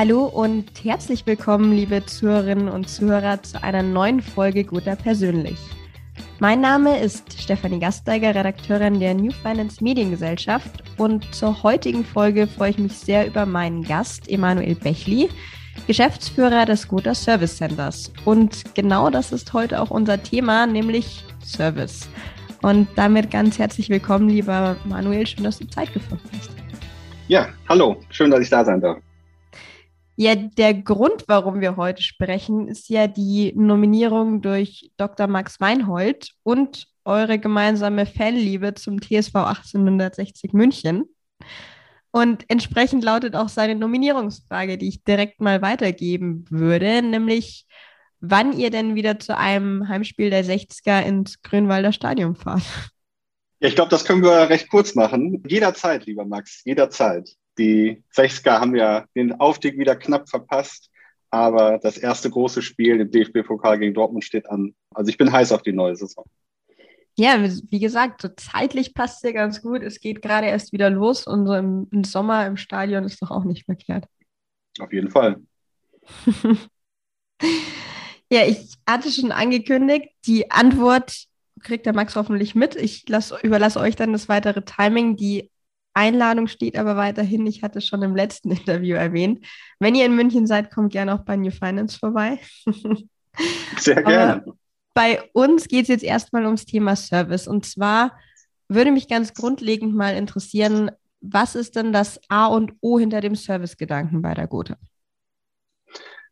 Hallo und herzlich willkommen, liebe Zuhörerinnen und Zuhörer, zu einer neuen Folge Guter Persönlich. Mein Name ist Stefanie Gasteiger, Redakteurin der New Finance Mediengesellschaft und zur heutigen Folge freue ich mich sehr über meinen Gast, Emanuel Bechli, Geschäftsführer des Guter Service Centers. Und genau das ist heute auch unser Thema, nämlich Service. Und damit ganz herzlich willkommen, lieber Manuel, schön, dass du Zeit gefunden hast. Ja, hallo, schön, dass ich da sein darf. Ja, der Grund, warum wir heute sprechen, ist ja die Nominierung durch Dr. Max Weinhold und eure gemeinsame Fanliebe zum TSV 1860 München. Und entsprechend lautet auch seine Nominierungsfrage, die ich direkt mal weitergeben würde, nämlich wann ihr denn wieder zu einem Heimspiel der 60er ins Grünwalder Stadion fahrt. Ja, ich glaube, das können wir recht kurz machen. Jederzeit, lieber Max, jederzeit. Die 60er haben ja den Aufstieg wieder knapp verpasst, aber das erste große Spiel im DFB-Pokal gegen Dortmund steht an. Also ich bin heiß auf die neue Saison. Ja, wie gesagt, so zeitlich passt es ja ganz gut. Es geht gerade erst wieder los und so im, im Sommer im Stadion ist doch auch nicht verkehrt. Auf jeden Fall. ja, ich hatte schon angekündigt, die Antwort kriegt der Max hoffentlich mit. Ich lass, überlasse euch dann das weitere Timing. Die Einladung steht aber weiterhin, ich hatte schon im letzten Interview erwähnt. Wenn ihr in München seid, kommt gerne auch bei New Finance vorbei. Sehr gerne. bei uns geht es jetzt erstmal ums Thema Service. Und zwar würde mich ganz grundlegend mal interessieren, was ist denn das A und O hinter dem Servicegedanken bei der Gotha?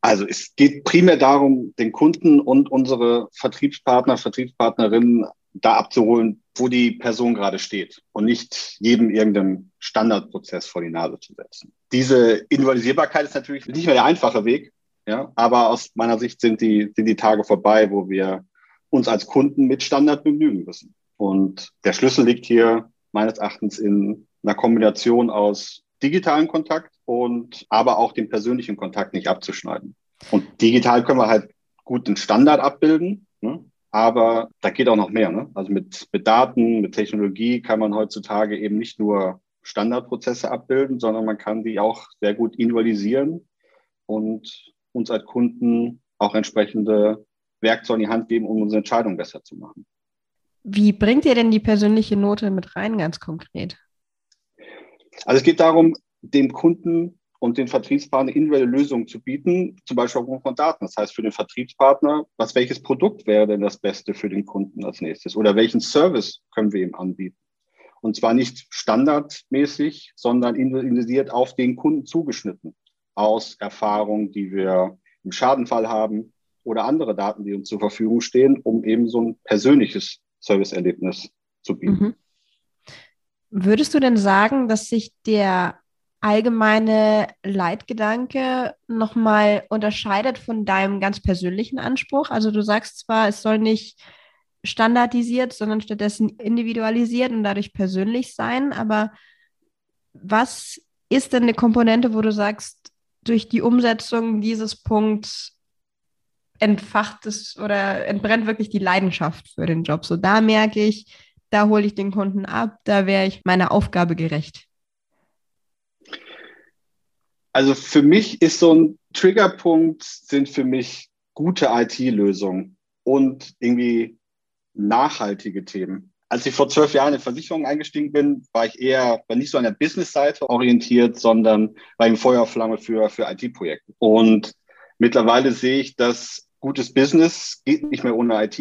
Also es geht primär darum, den Kunden und unsere Vertriebspartner, Vertriebspartnerinnen da abzuholen, wo die Person gerade steht und nicht jedem irgendeinen Standardprozess vor die Nase zu setzen. Diese Individualisierbarkeit ist natürlich nicht mehr der einfache Weg, ja, aber aus meiner Sicht sind die, sind die Tage vorbei, wo wir uns als Kunden mit Standard begnügen müssen. Und der Schlüssel liegt hier meines Erachtens in einer Kombination aus digitalen Kontakt und aber auch den persönlichen Kontakt nicht abzuschneiden. Und digital können wir halt gut den Standard abbilden, ne? Aber da geht auch noch mehr. Ne? Also mit, mit Daten, mit Technologie kann man heutzutage eben nicht nur Standardprozesse abbilden, sondern man kann die auch sehr gut individualisieren und uns als Kunden auch entsprechende Werkzeuge in die Hand geben, um unsere Entscheidung besser zu machen. Wie bringt ihr denn die persönliche Note mit rein, ganz konkret? Also es geht darum, dem Kunden und den Vertriebspartner individuelle Lösungen zu bieten, zum Beispiel aufgrund von Daten. Das heißt für den Vertriebspartner, was welches Produkt wäre denn das Beste für den Kunden als nächstes oder welchen Service können wir ihm anbieten? Und zwar nicht standardmäßig, sondern individualisiert auf den Kunden zugeschnitten aus Erfahrungen, die wir im Schadenfall haben oder andere Daten, die uns zur Verfügung stehen, um eben so ein persönliches Serviceerlebnis zu bieten. Mhm. Würdest du denn sagen, dass sich der allgemeine Leitgedanke nochmal unterscheidet von deinem ganz persönlichen Anspruch? Also du sagst zwar, es soll nicht standardisiert, sondern stattdessen individualisiert und dadurch persönlich sein, aber was ist denn eine Komponente, wo du sagst, durch die Umsetzung dieses Punkts entfacht es oder entbrennt wirklich die Leidenschaft für den Job? So da merke ich, da hole ich den Kunden ab, da wäre ich meiner Aufgabe gerecht. Also für mich ist so ein Triggerpunkt, sind für mich gute IT-Lösungen und irgendwie nachhaltige Themen. Als ich vor zwölf Jahren in Versicherungen eingestiegen bin, war ich eher war nicht so an der Business-Seite orientiert, sondern war im Feuerflamme für, für IT-Projekte. Und mittlerweile sehe ich, dass gutes Business geht nicht mehr ohne IT.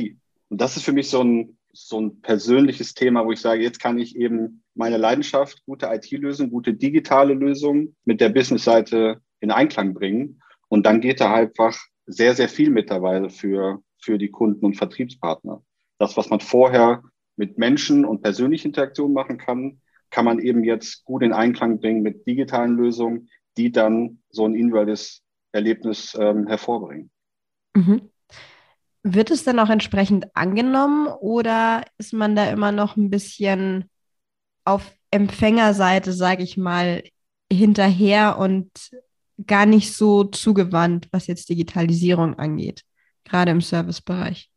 Und das ist für mich so ein, so ein persönliches Thema, wo ich sage, jetzt kann ich eben meine Leidenschaft, gute IT-Lösungen, gute digitale Lösungen mit der Business-Seite in Einklang bringen. Und dann geht da einfach sehr, sehr viel mittlerweile für, für die Kunden und Vertriebspartner. Das, was man vorher mit Menschen und persönlichen Interaktionen machen kann, kann man eben jetzt gut in Einklang bringen mit digitalen Lösungen, die dann so ein individuelles Erlebnis ähm, hervorbringen. Mhm. Wird es dann auch entsprechend angenommen oder ist man da immer noch ein bisschen auf Empfängerseite, sage ich mal, hinterher und gar nicht so zugewandt, was jetzt Digitalisierung angeht, gerade im Servicebereich?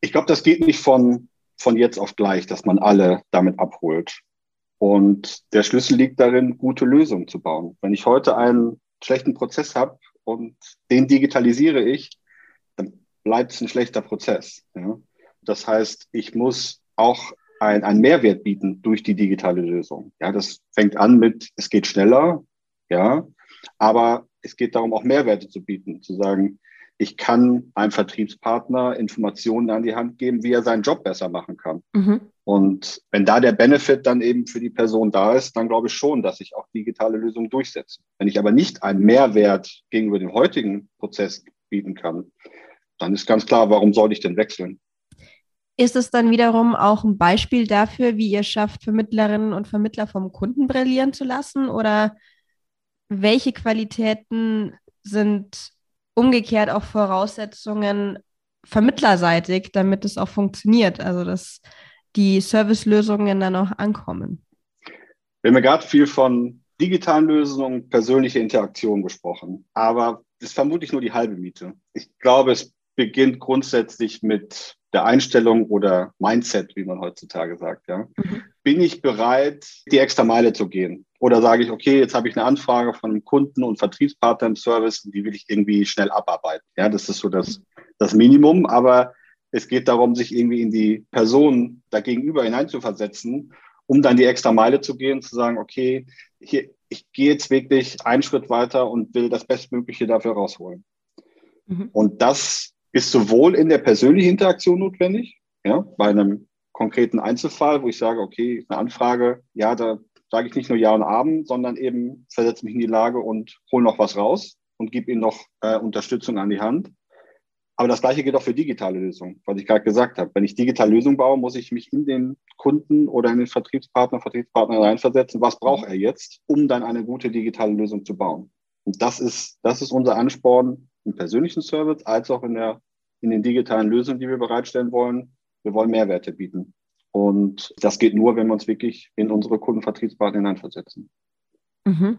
Ich glaube, das geht nicht von, von jetzt auf gleich, dass man alle damit abholt. Und der Schlüssel liegt darin, gute Lösungen zu bauen. Wenn ich heute einen schlechten Prozess habe und den digitalisiere ich, bleibt es ein schlechter Prozess. Ja? Das heißt, ich muss auch ein, einen Mehrwert bieten durch die digitale Lösung. Ja, das fängt an mit, es geht schneller, ja, aber es geht darum, auch Mehrwerte zu bieten, zu sagen, ich kann einem Vertriebspartner Informationen an die Hand geben, wie er seinen Job besser machen kann. Mhm. Und wenn da der Benefit dann eben für die Person da ist, dann glaube ich schon, dass sich auch digitale Lösungen durchsetzen. Wenn ich aber nicht einen Mehrwert gegenüber dem heutigen Prozess bieten kann, dann ist ganz klar, warum soll ich denn wechseln? Ist es dann wiederum auch ein Beispiel dafür, wie ihr schafft, Vermittlerinnen und Vermittler vom Kunden brillieren zu lassen? Oder welche Qualitäten sind umgekehrt auch Voraussetzungen vermittlerseitig, damit es auch funktioniert, also dass die Servicelösungen dann auch ankommen. Wir haben ja gerade viel von digitalen Lösungen, persönliche Interaktion gesprochen, aber das ist vermutlich nur die halbe Miete. Ich glaube, es beginnt grundsätzlich mit der Einstellung oder Mindset, wie man heutzutage sagt. Ja. Mhm. Bin ich bereit, die extra Meile zu gehen? Oder sage ich, okay, jetzt habe ich eine Anfrage von einem Kunden und Vertriebspartner im Service und die will ich irgendwie schnell abarbeiten. Ja, das ist so das, das Minimum. Aber es geht darum, sich irgendwie in die Person dagegenüber hineinzuversetzen, um dann die extra Meile zu gehen, zu sagen, okay, hier, ich gehe jetzt wirklich einen Schritt weiter und will das Bestmögliche dafür rausholen. Mhm. Und das ist sowohl in der persönlichen Interaktion notwendig, ja, bei einem konkreten Einzelfall, wo ich sage, okay, eine Anfrage, ja, da sage ich nicht nur Ja und Abend, sondern eben versetze mich in die Lage und hole noch was raus und gebe ihnen noch äh, Unterstützung an die Hand. Aber das Gleiche gilt auch für digitale Lösungen, was ich gerade gesagt habe. Wenn ich digitale Lösungen baue, muss ich mich in den Kunden oder in den Vertriebspartner, Vertriebspartner reinversetzen. Was braucht er jetzt, um dann eine gute digitale Lösung zu bauen? Und das ist, das ist unser Ansporn im persönlichen Service als auch in der in den digitalen Lösungen, die wir bereitstellen wollen. Wir wollen Mehrwerte bieten. Und das geht nur, wenn wir uns wirklich in unsere Kundenvertriebspartner hineinversetzen. Mhm.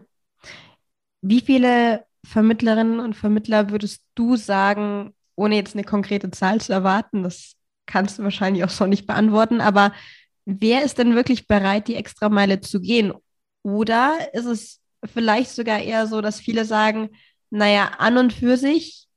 Wie viele Vermittlerinnen und Vermittler würdest du sagen, ohne jetzt eine konkrete Zahl zu erwarten, das kannst du wahrscheinlich auch so nicht beantworten, aber wer ist denn wirklich bereit, die Extrameile zu gehen? Oder ist es vielleicht sogar eher so, dass viele sagen, naja, an und für sich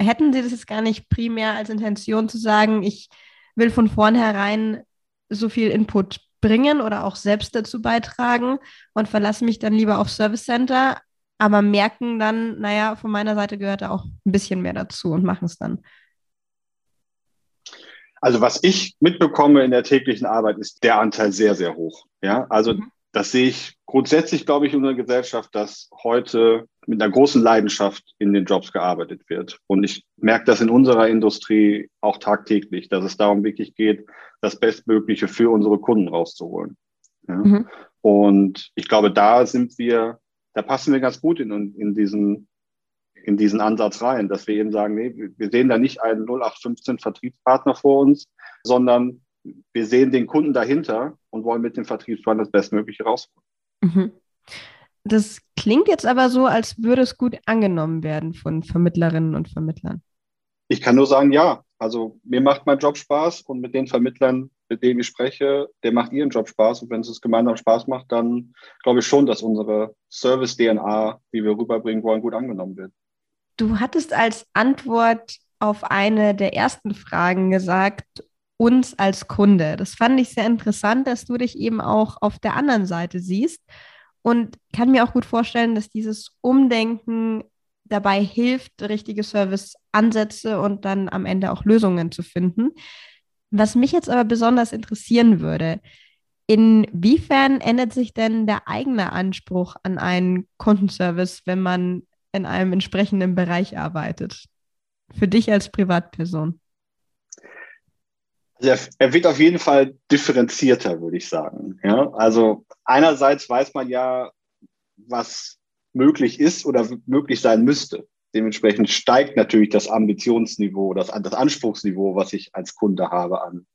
hätten Sie das jetzt gar nicht primär als Intention zu sagen, ich will von vornherein so viel Input bringen oder auch selbst dazu beitragen und verlasse mich dann lieber auf Service Center, aber merken dann, naja, von meiner Seite gehört da auch ein bisschen mehr dazu und machen es dann. Also was ich mitbekomme in der täglichen Arbeit, ist der Anteil sehr, sehr hoch. Ja, also mhm. das sehe ich grundsätzlich, glaube ich, in unserer Gesellschaft, dass heute mit einer großen Leidenschaft in den Jobs gearbeitet wird. Und ich merke das in unserer Industrie auch tagtäglich, dass es darum wirklich geht, das Bestmögliche für unsere Kunden rauszuholen. Ja? Mhm. Und ich glaube, da sind wir, da passen wir ganz gut in, in diesen in diesen Ansatz rein, dass wir eben sagen, nee, wir sehen da nicht einen 0815 Vertriebspartner vor uns, sondern wir sehen den Kunden dahinter und wollen mit dem Vertriebspartner das Bestmögliche rausholen. Mhm. Das klingt jetzt aber so, als würde es gut angenommen werden von Vermittlerinnen und Vermittlern. Ich kann nur sagen, ja. Also mir macht mein Job Spaß und mit den Vermittlern, mit denen ich spreche, der macht ihren Job Spaß. Und wenn es gemeinsam Spaß macht, dann glaube ich schon, dass unsere Service-DNA, die wir rüberbringen wollen, gut angenommen wird. Du hattest als Antwort auf eine der ersten Fragen gesagt, uns als Kunde. Das fand ich sehr interessant, dass du dich eben auch auf der anderen Seite siehst und kann mir auch gut vorstellen, dass dieses Umdenken dabei hilft, richtige Serviceansätze und dann am Ende auch Lösungen zu finden. Was mich jetzt aber besonders interessieren würde, inwiefern ändert sich denn der eigene Anspruch an einen Kundenservice, wenn man in einem entsprechenden Bereich arbeitet? Für dich als Privatperson? Also er, er, wird auf jeden Fall differenzierter, würde ich sagen. Ja? Also einerseits weiß man ja, was möglich ist oder möglich sein müsste. Dementsprechend steigt natürlich das Ambitionsniveau, das, das Anspruchsniveau, was ich als Kunde habe an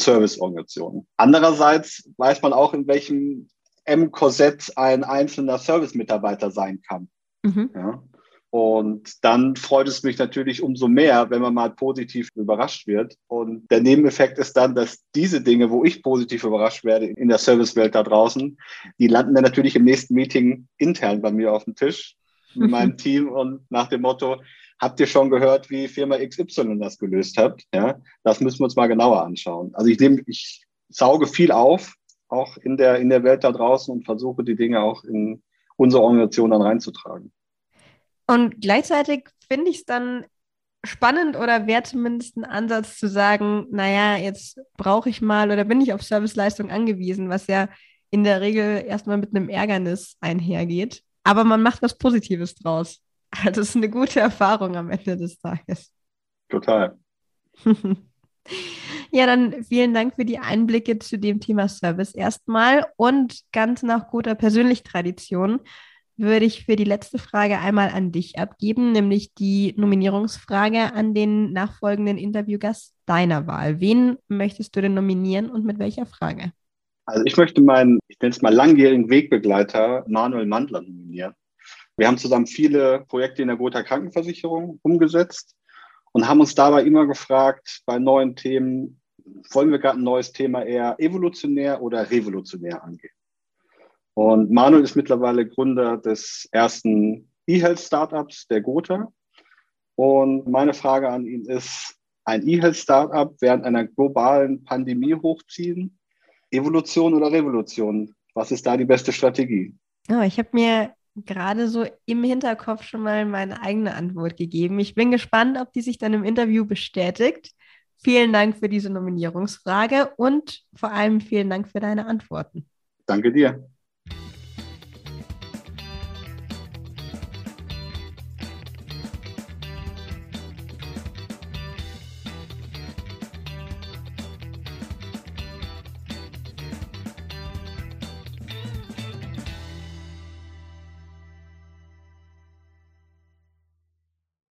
Serviceorganisationen. Andererseits weiß man auch, in welchem M-Korsett ein einzelner Service-Mitarbeiter sein kann. Mhm. Ja? Und dann freut es mich natürlich umso mehr, wenn man mal positiv überrascht wird. Und der Nebeneffekt ist dann, dass diese Dinge, wo ich positiv überrascht werde in der Servicewelt da draußen, die landen dann natürlich im nächsten Meeting intern bei mir auf dem Tisch. mit meinem Team und nach dem Motto, habt ihr schon gehört, wie Firma XY das gelöst hat? Ja, das müssen wir uns mal genauer anschauen. Also ich nehme, ich sauge viel auf, auch in der, in der Welt da draußen und versuche die Dinge auch in unsere Organisation dann reinzutragen. Und gleichzeitig finde ich es dann spannend oder wäre zumindest ein Ansatz zu sagen, naja, jetzt brauche ich mal oder bin ich auf Serviceleistung angewiesen, was ja in der Regel erstmal mit einem Ärgernis einhergeht. Aber man macht was Positives draus. Das ist eine gute Erfahrung am Ende des Tages. Total. ja, dann vielen Dank für die Einblicke zu dem Thema Service erstmal und ganz nach guter Persönlich-Tradition würde ich für die letzte Frage einmal an dich abgeben, nämlich die Nominierungsfrage an den nachfolgenden Interviewgast deiner Wahl. Wen möchtest du denn nominieren und mit welcher Frage? Also ich möchte meinen, ich nenne es mal langjährigen Wegbegleiter Manuel Mandler nominieren. Wir haben zusammen viele Projekte in der Gotha Krankenversicherung umgesetzt und haben uns dabei immer gefragt, bei neuen Themen, wollen wir gerade ein neues Thema eher evolutionär oder revolutionär angehen? Und Manuel ist mittlerweile Gründer des ersten E-Health-Startups der Gotha. Und meine Frage an ihn ist, ein E-Health-Startup während einer globalen Pandemie hochziehen? Evolution oder Revolution? Was ist da die beste Strategie? Oh, ich habe mir gerade so im Hinterkopf schon mal meine eigene Antwort gegeben. Ich bin gespannt, ob die sich dann im Interview bestätigt. Vielen Dank für diese Nominierungsfrage und vor allem vielen Dank für deine Antworten. Danke dir.